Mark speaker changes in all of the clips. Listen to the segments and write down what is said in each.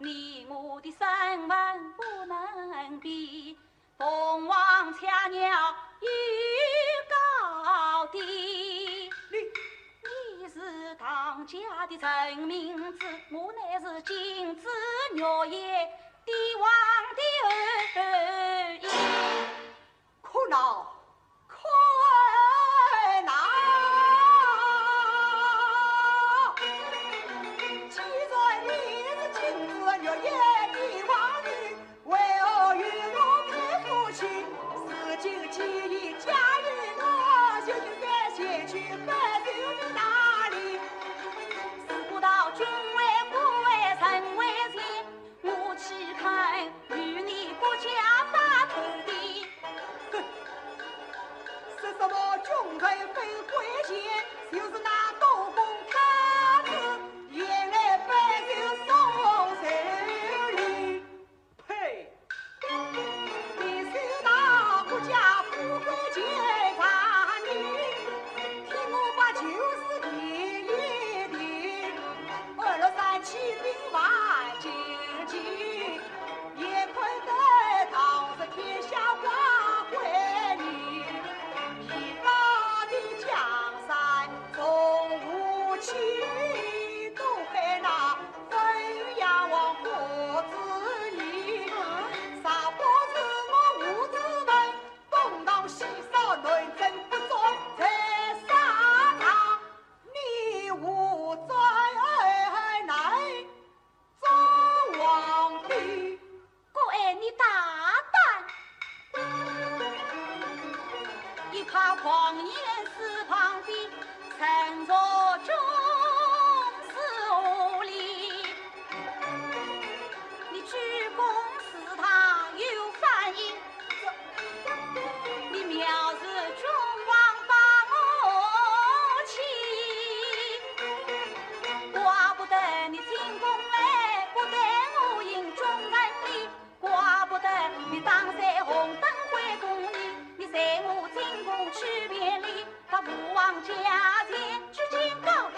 Speaker 1: 你我的身份不能比凤凰雀鸟又高低。你你是唐家的臣名字我乃是金枝玉叶帝王的儿。裔
Speaker 2: 苦恼。洞开给灰烬又是那道光
Speaker 1: 王爷祠旁的三座钟。不忘借钱去警告。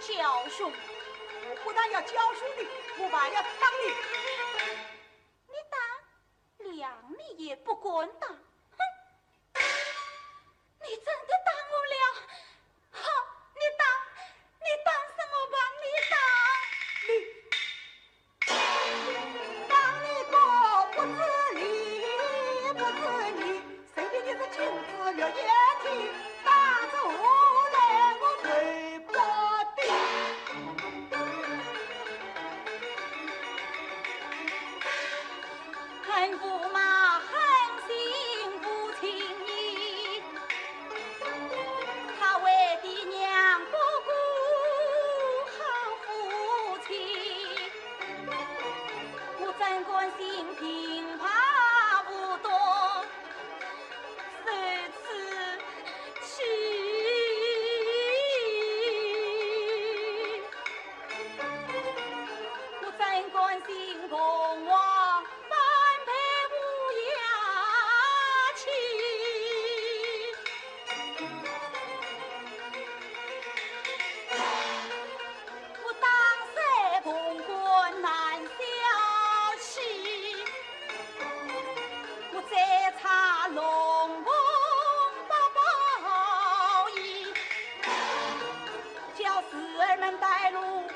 Speaker 1: 教书，我
Speaker 2: 不但要教书的，我还要当你。
Speaker 1: 你当，两你也不管当，哼！你真。驸马狠心无情意，他为娘不顾，我怎甘心平判？lên bàn tay luôn.